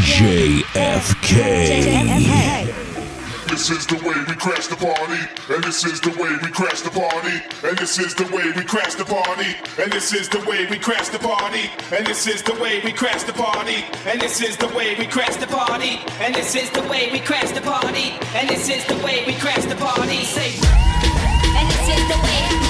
JFK. This is the way we crash the party, and this is the way we crash the party, and this is the way we crash the party, and this is the way we crash the party, and this is the way we crash the party, and this is the way we crash the party, and this is the way we crash the party, and this is the way we crash the party. Say, and this is the way,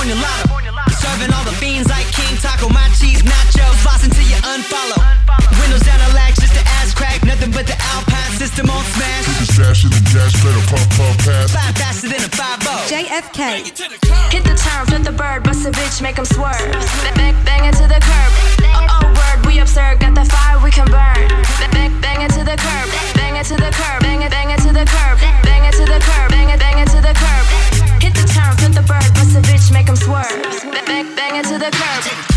California lotto. Serving all the fiends like King Taco, my cheese nachos. Boss until you unfollow. Windows down the lax, just the ass crack. Nothing but the Alpine system on smash. The stash in the gas pedal, pump, pump, pass. Fly faster than a 5 JFK. Hit the turn, flip the bird, bust a bitch, make 'em swerve. Bang, bang, bang it to the curb. Oh, oh, word, we absurd, got the fire we can burn. Bang, bang, bang it to the curb. Bang it to the curb. Bang it, bang it to the curb. The curb.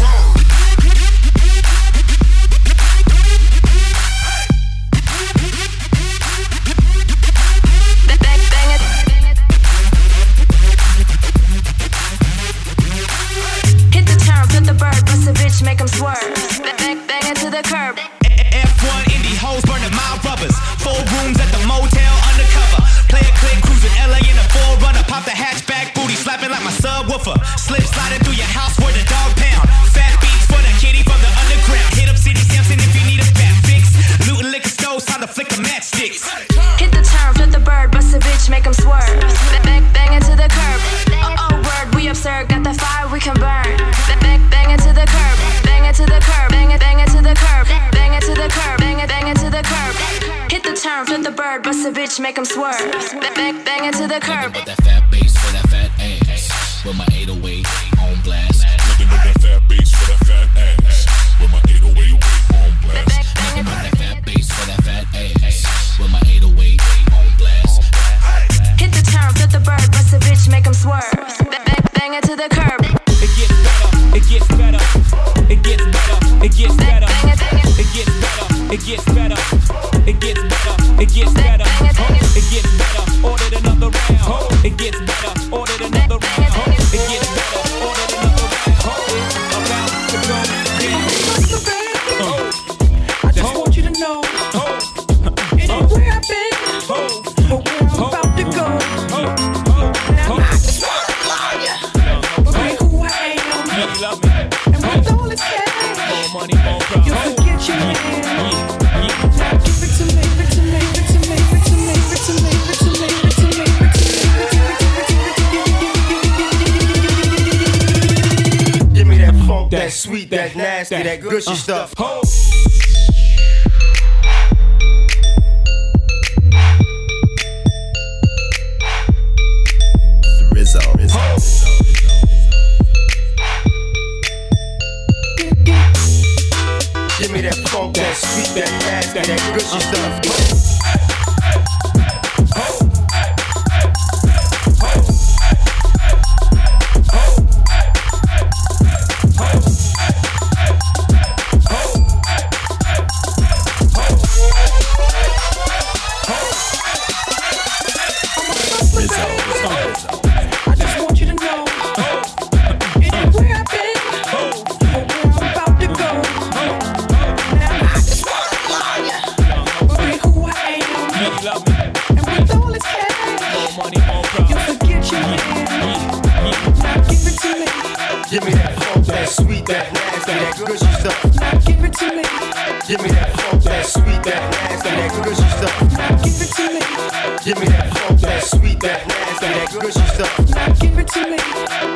Swerve. Bang, bang, bang it to the curb. With that fat bass for that fat ass. With my 808 on blast. Nothing but that fat bass for that fat ass. With my 808 on blast. Nothing but that fat bass for that fat ass. With my 808 on blast. Hit the turn, flip the bird, bust a bitch, make 'em swerve. Bang, bang, bang it to the curb. It gets better, it gets better, it gets better, it gets better, bang it, bang it. it gets better, it gets better, it gets better, it gets better, it gets better, ordered another round, it gets better, ordered another round, it gets better, that that nasty, that gushy stuff. Ho! Rizzo. Give me that funk, that sweet, that nasty, that gushy uh-huh. stuff.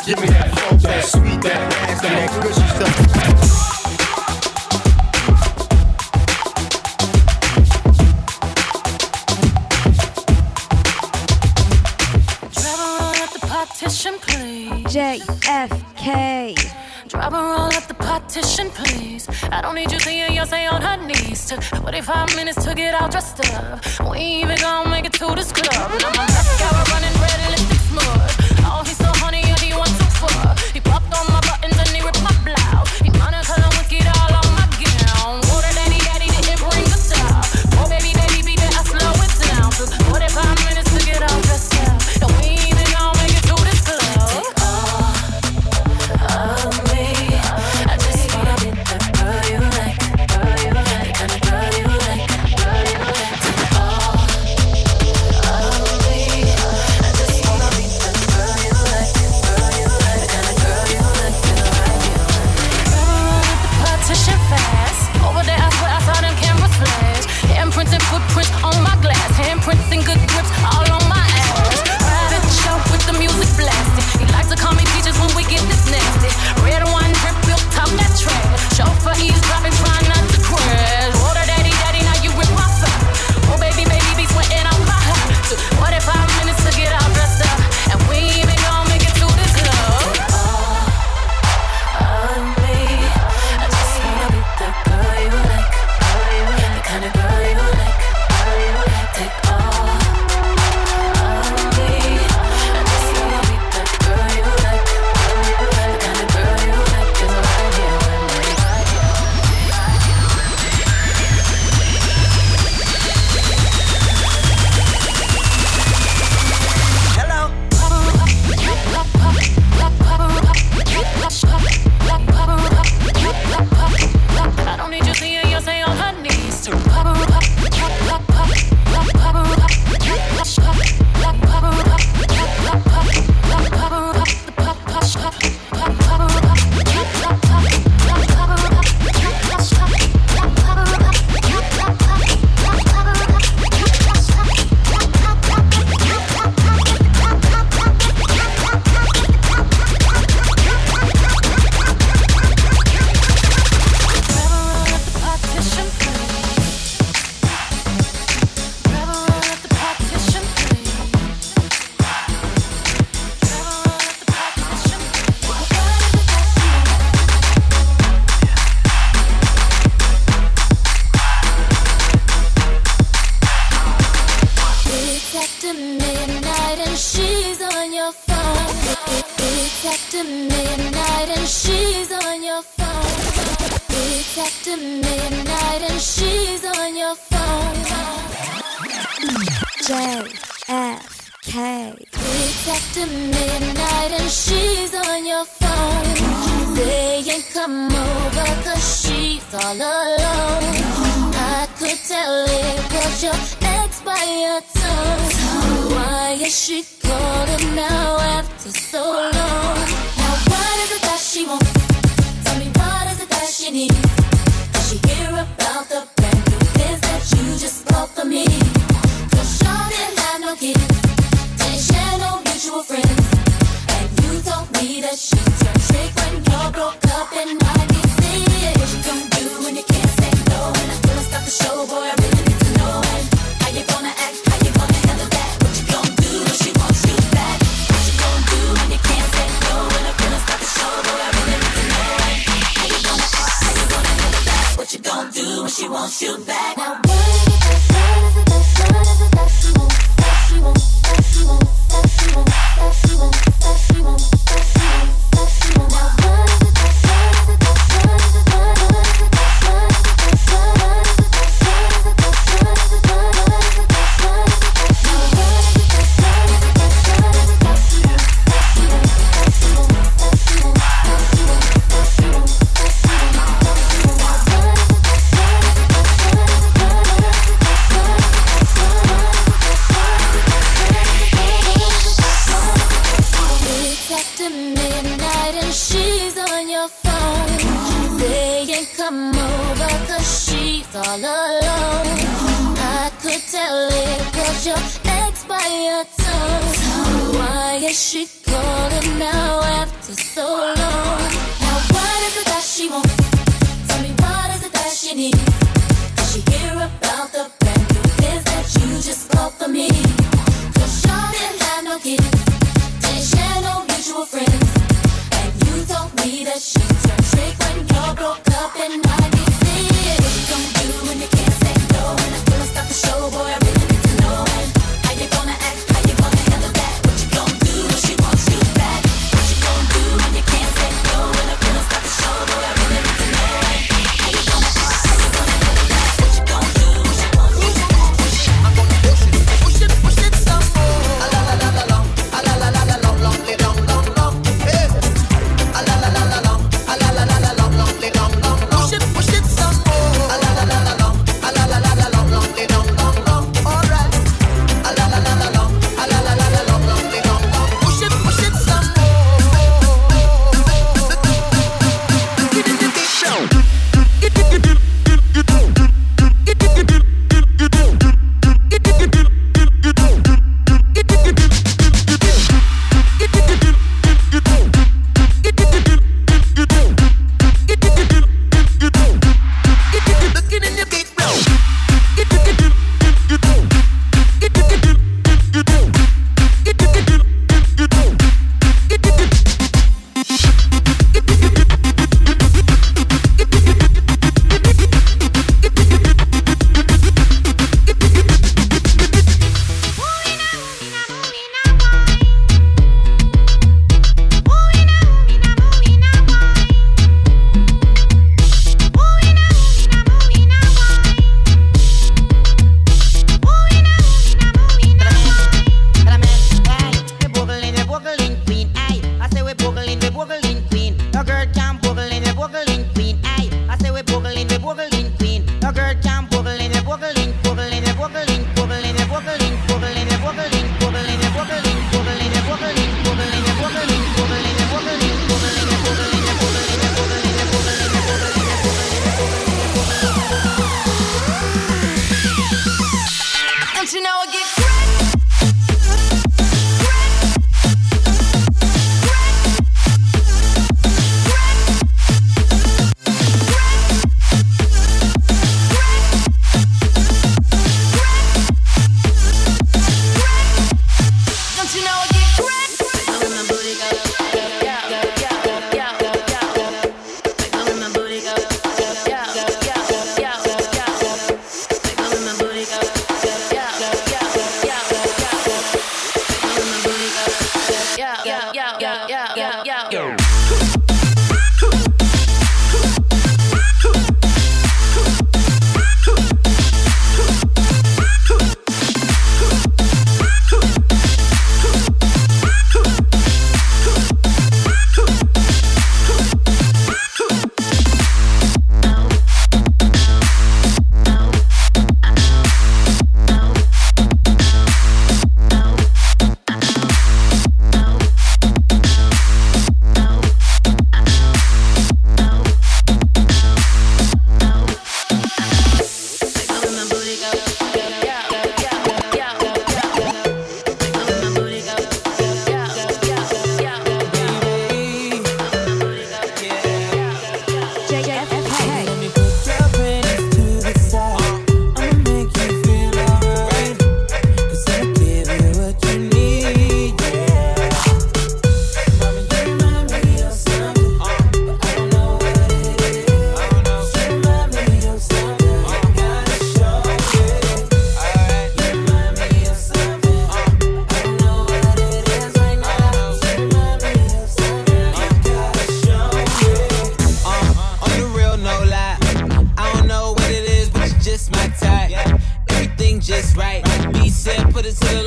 Give me that that sweet, that that. JFK. Drop a roll at the partition, please. I don't need you seeing your say on her knees. Took 45 minutes to get all dressed up. We even to the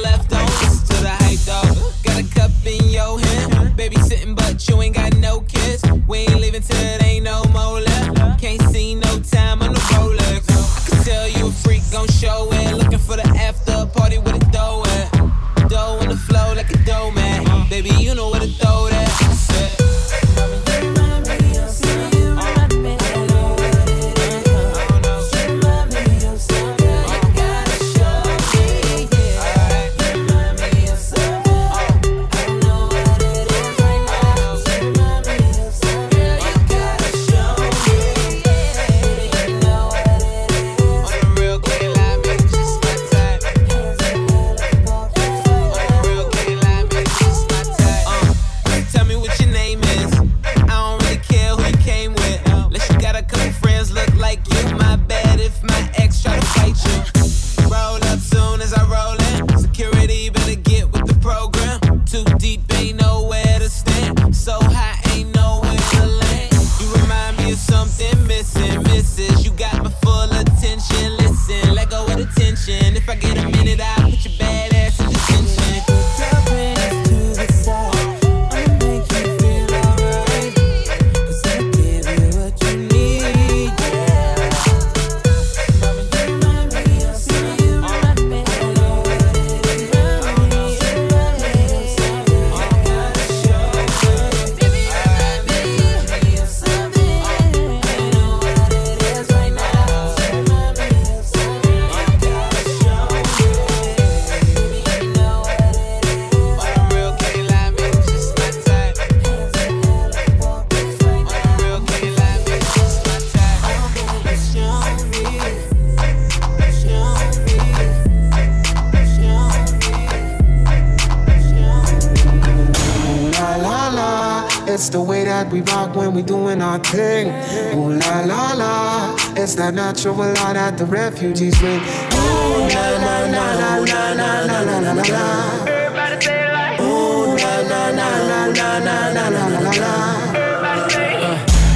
that we rock when we doing our thing. Ooh la la la, it's that natural law that the refugees bring. Ooh la la la la la la la la la la la. Everybody say it like. Ooh la la la la la la la la la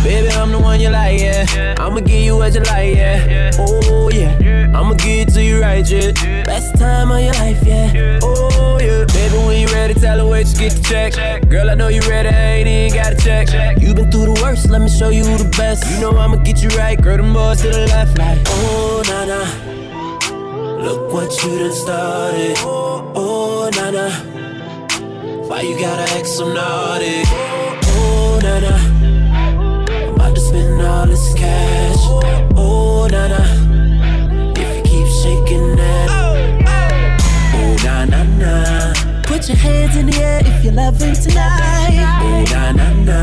Baby, I'm the one you like, yeah. I'ma give you what you like, yeah. Oh, yeah. I'ma give it to you right, yeah. Best time of your life, yeah. Oh, yeah. Baby, when you ready, tell her wait, just get the check. Girl, I know you ready, I ain't even got to check. You been through the worst, let me show you the best. You know I'ma get you right, girl, them boys to the left, like, oh, nah, nah. Look what you done started. Oh, oh nah. Why you gotta act so naughty? Oh, nah, nah. All this cash. Oh, na na. If you keep shaking that. Oh, na na na. Put your hands in the air if you're loving tonight. Oh, na na na.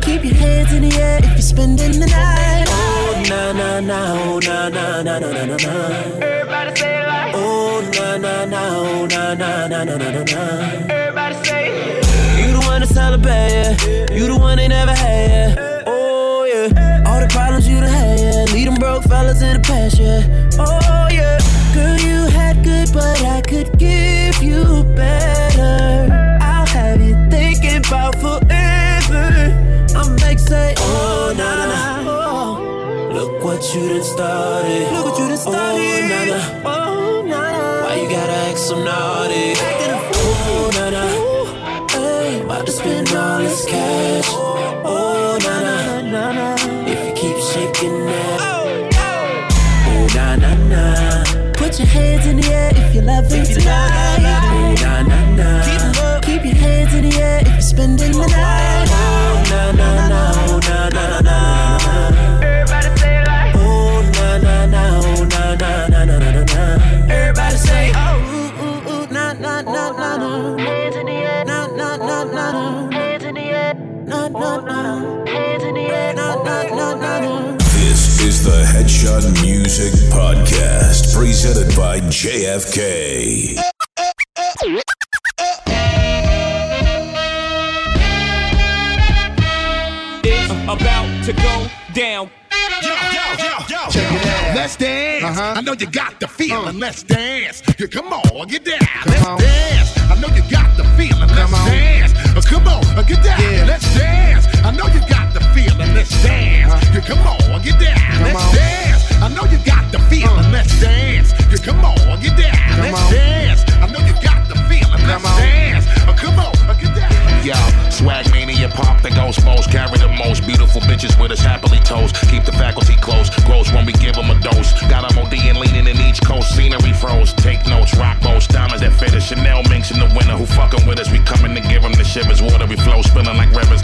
Keep your hands in the air if you're spending the night. Oh, na na na. Oh, na na na na na na. Everybody say it like. Oh, na na na. Oh, na na na na na na. Everybody say. You the one to celebrate, yeah. You the one they never had, yeah. Had, them broke fellas in the past, yeah. Oh, yeah. Girl, you had good, but I could give you better. I'll have you thinking about forever. I'm make say, oh, na na na. Oh, look what you done started. Look what you done started. Oh, na na. Oh, na na. Why you gotta act so naughty? Acting a fool. Oh, na na. Hey, about to spend all this cash. Oh, na na oh, na na. If you keep shaking that. Put your hands in the air if you're loving tonight. The Music Podcast, presented by JFK. It's about to go down. Yo, yo, yo, yo. Check it out. Let's dance. I know you got the feeling. Let's dance. Yeah, come on, get down. Let's on. dance. I know you got the feeling. Let's Come dance. Uh, come on, uh, get down. Yeah. Let's dance. I know you got the feeling. Let's dance. Yeah, come on, get down. Let's on. dance. Let's dance. Yeah, come on, get down. Come Let's on. dance. I know you got the feeling. Let's dance. Uh, come on, uh, get down. Yo, swag mania pop the ghost most carry the most beautiful bitches with us happily toast. Keep the faculty close, gross when we give them a dose. Got them OD and leaning in each coast, scenery froze. Take notes, rock boats, diamonds that fit us. Chanel minks in the winter who fucking with us. We coming to give them the shivers. Water we flow, spilling like rivers.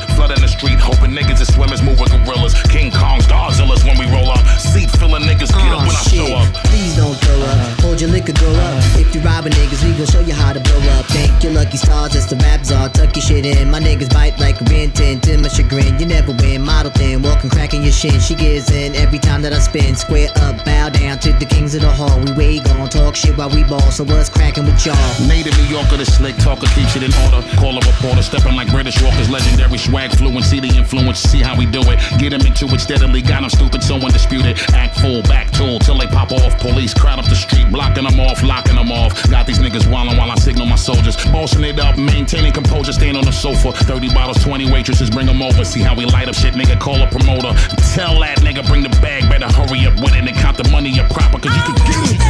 Go up. If you robbing niggas, we gon' show you how to blow up. Thank your lucky stars, that's the rap czar. Tuck your shit in. My niggas bite like 10 to my chagrin. You never win, model thin, walking cracking your shin. She gives in every time that I spin. Square up, bow down to the kings of the hall. We way gon' talk shit while we ball. So what's cracking with y'all? Native New Yorker, the slick talker keeps it in order. Call a reporter, stepping like British Walkers, legendary swag fluency, the influence. See how we do it. Get him into it steadily. Got him stupid, so undisputed. Act full, back tool till they pop off. Police crowd up the street, blocking them off, locking them off. Got these niggas wildin' while I signal my soldiers. Bossing it up, maintaining composure, staying on the sofa. 30 bottles, 20 waitresses, bring them over. See how we light up shit, nigga. Call a promoter. Tell that nigga, bring the bag, better hurry up with it and count the money up proper, cause you can get it.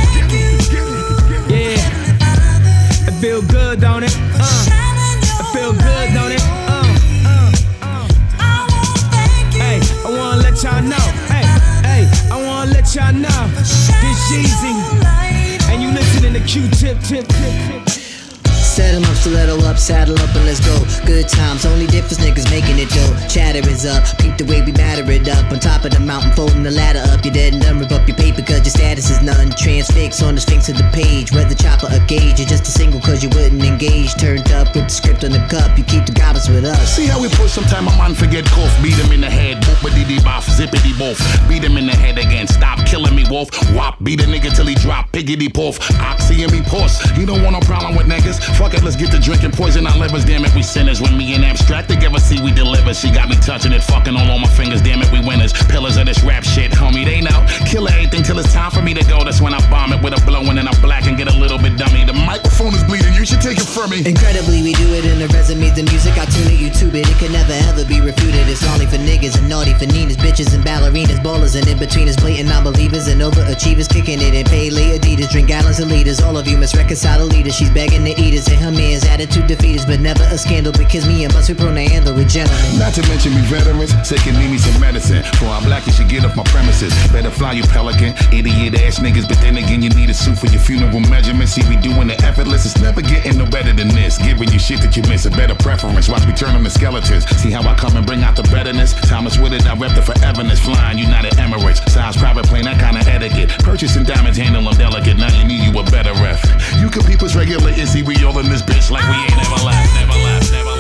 Yeah. It feel good, don't it? Uh. It feel good, don't it? Uh. Hey, I wanna let y'all know. Hey, hey, I wanna let y'all know. This Yeezy. And you listening to Q-Tip, tip, tip, Set 'em up, saddle up and let's go. Good times, only difference niggas making it dope. Chatter is up, peep the way we batter it up. On top of the mountain, folding the ladder up. You're dead and done, rip up your paper cause your status is none. Transfix on the sphinx of the page. Whether chopper or gauge, you're just a single cause you wouldn't engage. Turned up with the script on the cup, you keep the goblins with us. See how we push sometime a man forget cough, beat him in the head, boopity dee boff, zippity boff, beat him in the head again, stop killing me, wolf, wop, beat a nigga till he drop, piggity poof, oxy and me puss, You don't want no problem with niggas, fuck it, let's get to drinking poison our livers, damn it, we sinners. When me and abstract together, see we deliver. She got me touching it, fucking all on my fingers, damn it, we winners. Pillars of this rap shit, homie, they know. Kill anything till it's time for me to go. That's when I bomb it with a blowing and I black and get a little bit dummy. The microphone is bleeding, you should take it from me. Incredibly, we do it in the resumes, the music, I tune it, YouTube it. It can never ever be refuted. It's only for niggas and naughty for Ninas, bitches and ballerinas, ballers and in betweeners, blatant and overachievers, kicking it in lay Adidas, drink gallons of liters. All of you must reconcile the leaders. She's begging to eat us and her man's attitude defeaters, but never a scandal because me and we prone to handle it, gentlemen. Not to mention we veterans, sick and need me some medicine. For I'm black, you should get off my premises. Better fly you pelican, idiot ass niggas, but then again, you need a suit for your funeral measurements. See, we doing it effortless, it's never getting no better than this. Giving you shit that you miss, a better preference. Watch me turn them to skeletons. See how I come and bring out the betterness? Thomas with it, I rep the foreverness. Flying United Emirates, size private plane, that kind of etiquette. Purchasing diamonds, handle them delicate. You need you a better ref. You can peep us regulating, see we all in this bitch like we ain't never left, never left, never left,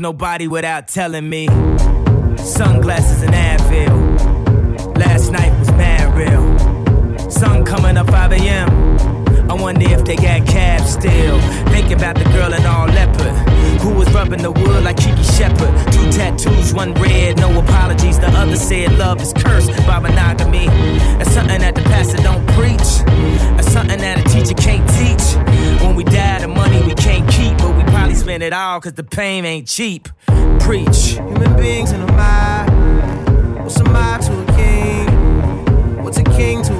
nobody without telling me. Sunglasses and Advil. Last night was mad real. Sun coming up 5 a.m. I wonder if they got cabs still. Think about the girl in all leopard. Who was rubbing the wood like Kiki Shepard. Two tattoos, one red, no apologies. The other said love is cursed by monogamy. Something it all cause the pain ain't cheap. Preach. Human beings in a mob. What's a mob to a king? What's a king to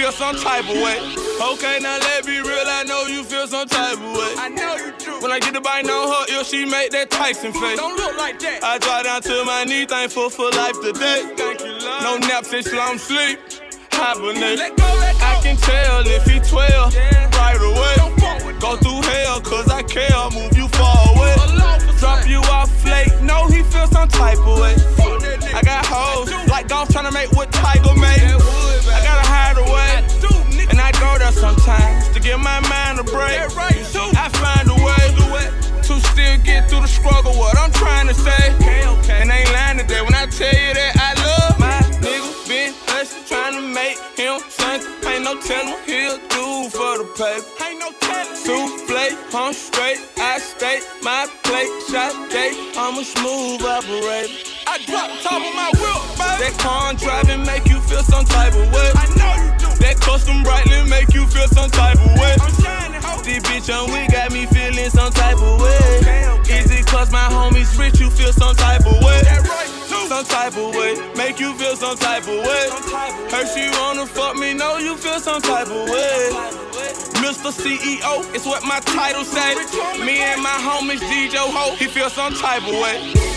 feel some type of way. Okay, now let me real, I know you feel some type of way. I know you do. When I get the bite on her yo, she make that Tyson face. Don't look like that. I drop down to my knee, thankful for life today. Thank you, love. No nap since long sleep. Hibernate. Let go, let go. I can tell if he 12 yeah. right away. Go through hell, cause I care, move you far away. Drop you off late, no, he feel some type of way. I got hoes, like golf trying to make what Tiger made go there sometimes to get my mind a break. That right, too. I find a way to still get through the struggle. What I'm trying to say, okay, okay. and I ain't lying today when I tell you that I love my nigga. Been blessed, trying to make him something. Ain't no telling what he'll do for the paper. Ain't no telling. Two I'm straight. I stay my plate, shot date. I'm a smooth operator. I drop top of my whip, baby. That car driving make you feel some type of way. I know you that custom brightly make you feel some type of way. This bitch on we got me feeling some type of way. Is it cause my homies rich you feel some type of way? Some type of way, make you feel some type of way. Heard she wanna fuck me, know you feel some type of way. Mr. CEO, it's what my title say. Me and my homies DJ Ho, he feel some type of way.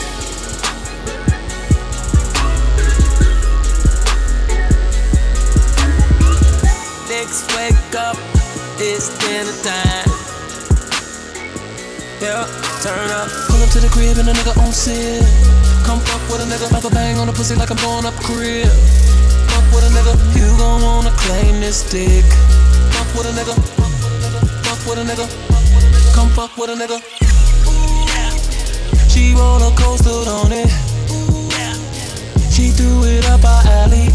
Niggas wake up, it's dinner time. Yeah, turn up. Pull up to the crib and a nigga on sit. Come fuck with a nigga, have a bang on the pussy like I'm blowing up crib. Fuck with a nigga, you gon' wanna claim this dick. Fuck with a nigga, fuck with a nigga, come fuck with a nigga. She roller coastered on it. She threw it up our alley.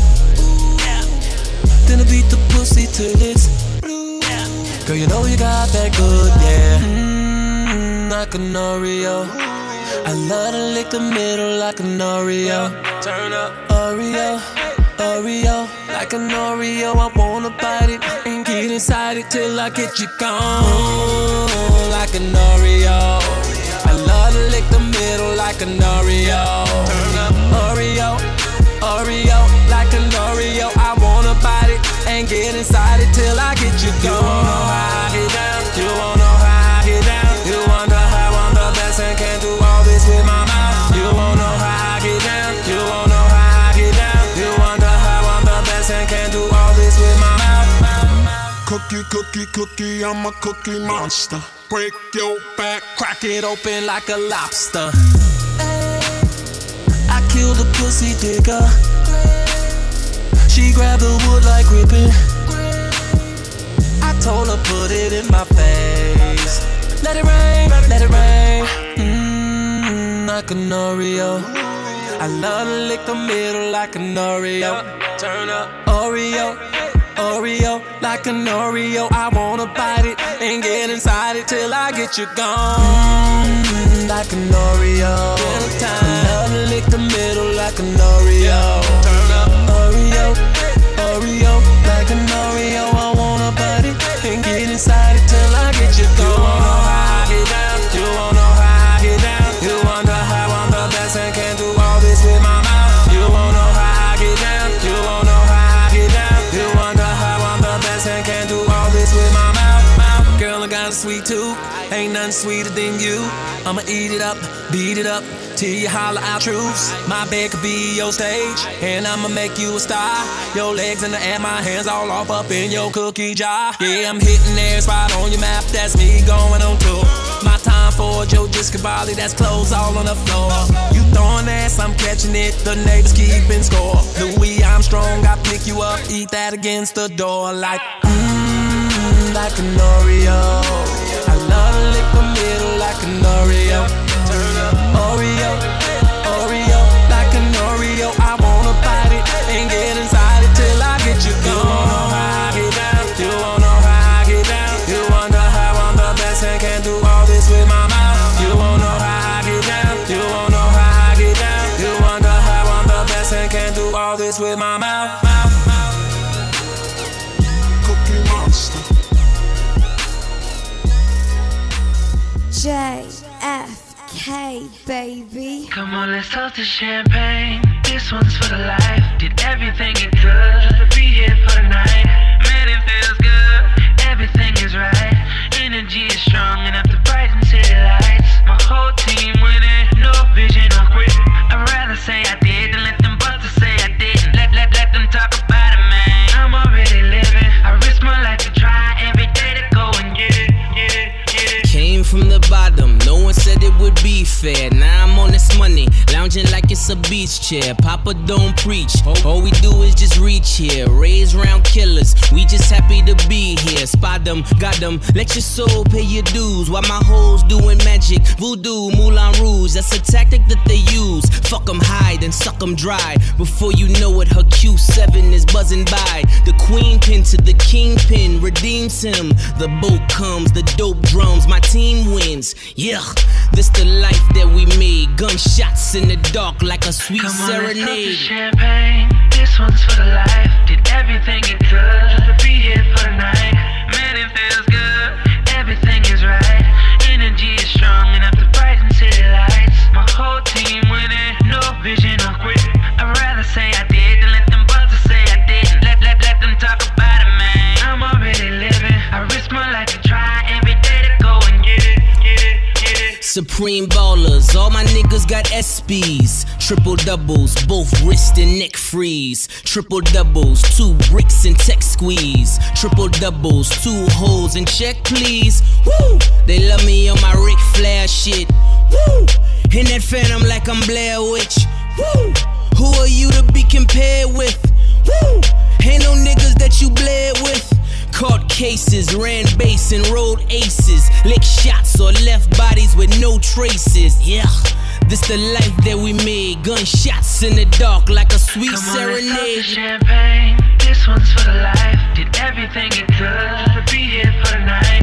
I beat the pussy till it's blue. Girl, you know you got that good, yeah. Mmm, like an Oreo. I love to lick the middle like an Oreo. Turn up, Oreo, Oreo, like an Oreo. I wanna bite it and get inside it till I get you gone. Like an Oreo. I love to lick the middle like an Oreo. Turn up, Oreo, Oreo, get inside it till I get you gone. You wanna how I get down? You wanna know how I get down? You wonder how I'm the best and can do all this with my mouth. You wanna know how I get down? You wanna know how I get down? You wonder how I'm the best and can do all this with my mouth. Cookie, cookie, cookie, I'm a cookie monster. Break your back, Crack it open like a lobster. I kill the pussy digger. She grabbed the wood like gripping. I told her put it in my face. Let it rain, let it rain. Mmm, like an Oreo. I love to lick the middle like an Oreo. Turn up, Oreo. Oreo, like an Oreo, I wanna bite it and get inside it till I get you gone. Mm, like an Oreo. I love to lick the middle like an Oreo. Turn Oreo, like an Oreo, I wanna bite it and get inside it till I get you gone. Sweeter than you. I'ma eat it up, beat it up. Till you holler out truths. My bed could be your stage, and I'ma make you a star. Your legs in the air, my hands all off up in your cookie jar. Yeah, I'm hitting every spot on your map. That's me going on tour. My time for Joe Discabali, that's clothes all on the floor. You throwing ass, I'm catching it. The neighbors keeping score. Louis Armstrong, I pick you up, eat that against the door like mmm, like an Oreo. I lick the middle like an Oreo. Oreo, Oreo, like an Oreo. I wanna bite it and get inside it till I get you gone. You how I get down? You how I get down? You wonder how I'm the best and can do all this with my mouth. You how I get down? You how I get down? You wonder how I'm the best and can do all this with my mouth. Baby. Come on, let's toast to champagne. This one's for the life. Did everything it could beach chair. Papa don't preach, all we do is just reach here. Raise round killers, we just happy to be here. Spot them, got them, let your soul pay your dues. While my hoes doing magic, voodoo, Moulin Rouge. That's a tactic that they use. Fuck them high, then suck them dry. Before you know it, her Q7 is buzzing by. The queen pin to the kingpin redeems him. The boat comes, the dope drums, my team wins. Yeah, this the life that we made. Gunshots in the dark like a sweet Come on, let's serenade. champagne. This one's for the life. Did everything it could to be here for the night. Cream ballers. All my niggas got SBs. Triple doubles, both wrist and neck freeze. Triple doubles, two bricks and tech squeeze. Triple doubles, two holes and check please. Woo! They love me on my Ric Flair shit. Woo! In that phantom like I'm Blair Witch. Woo! Who are you to be compared with? Woo! Ain't no niggas that you bled with. Caught cases, ran base and rolled aces. Lick shots or left bodies with no traces. Yeah, this the life that we made. Gunshots in the dark like a sweet Come on, let's serenade. champagne. This one's for the life. Did everything it could to be here for the night.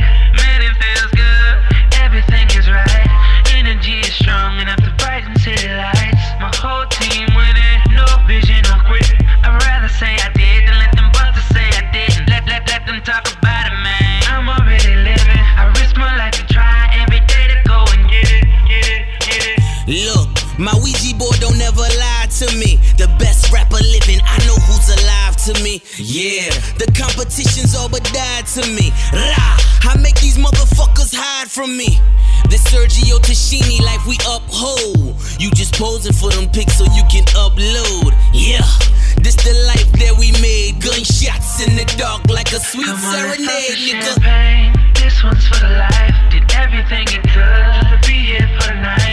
Rapper living, I know who's alive to me. Yeah, the competition's all but died to me. Rah, I make these motherfuckers hide from me. This Sergio Tacchini life we uphold. You just posing for them pics so you can upload. Yeah, this the life that we made. Gunshots in the dark like a sweet Come on, serenade, the nigga. champagne. This one's for the life. Did everything it could to be here for the night.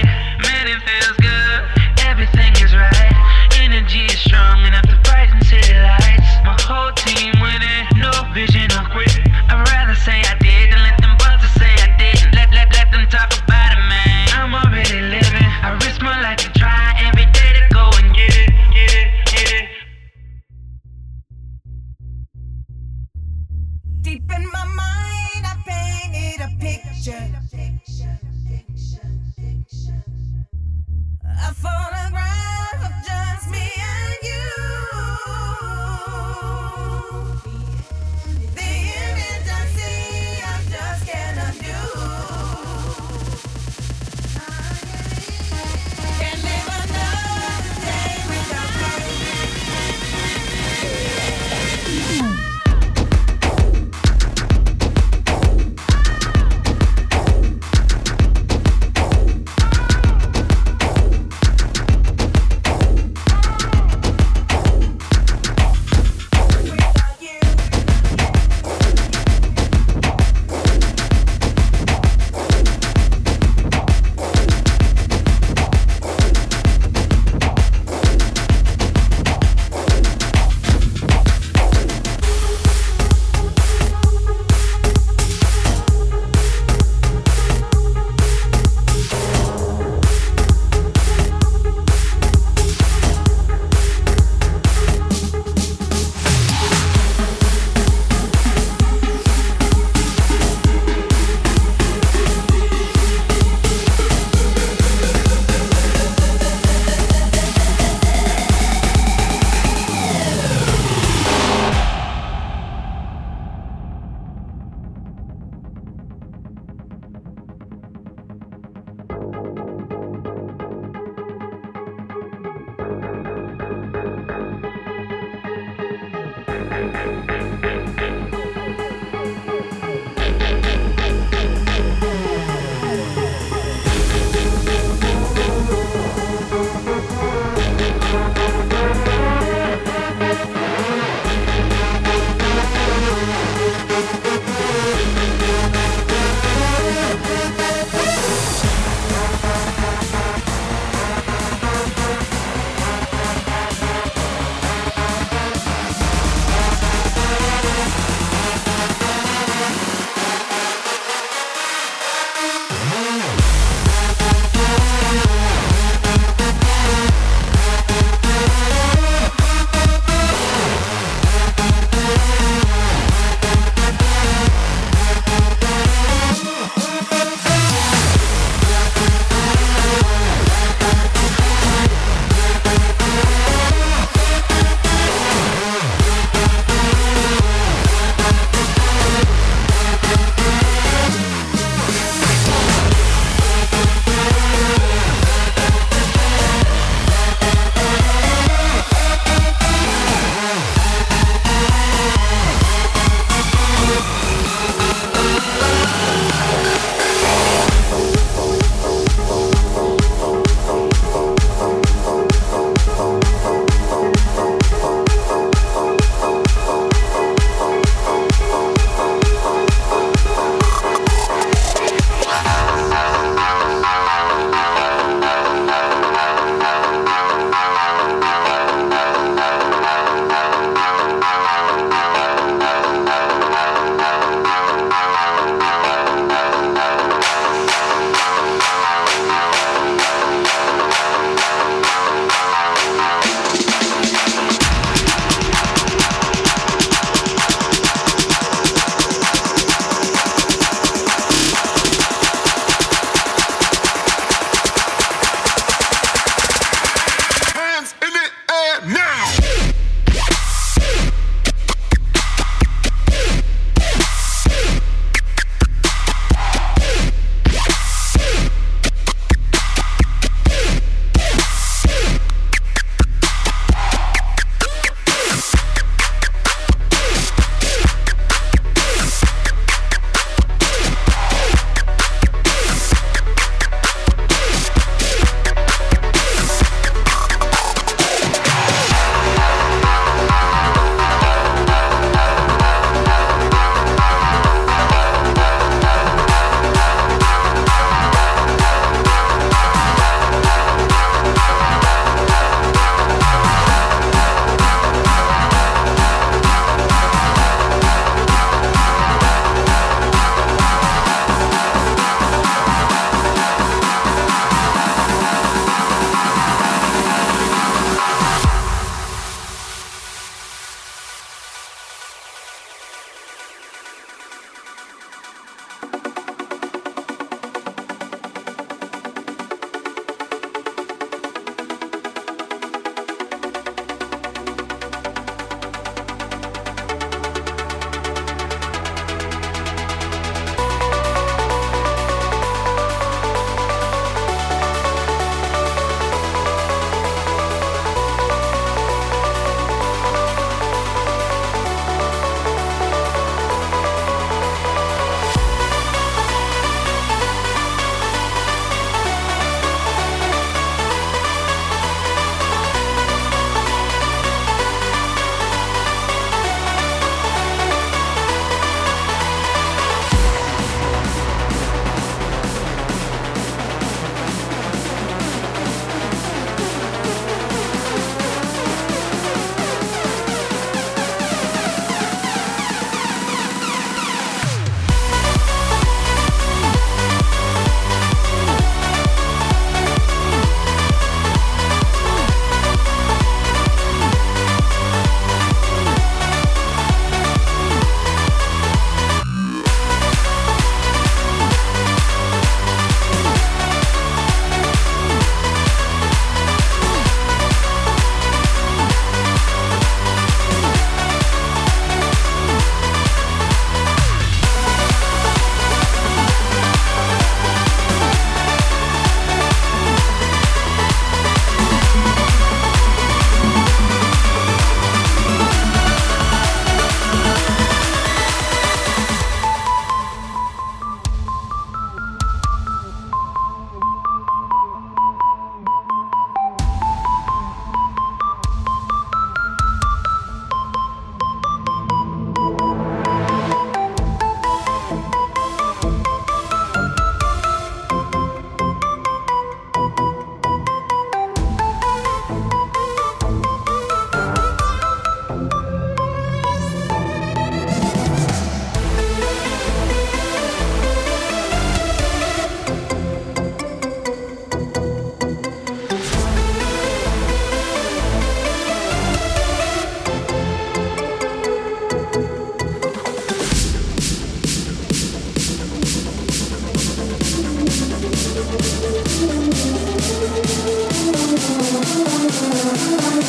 I'm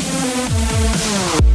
sorry.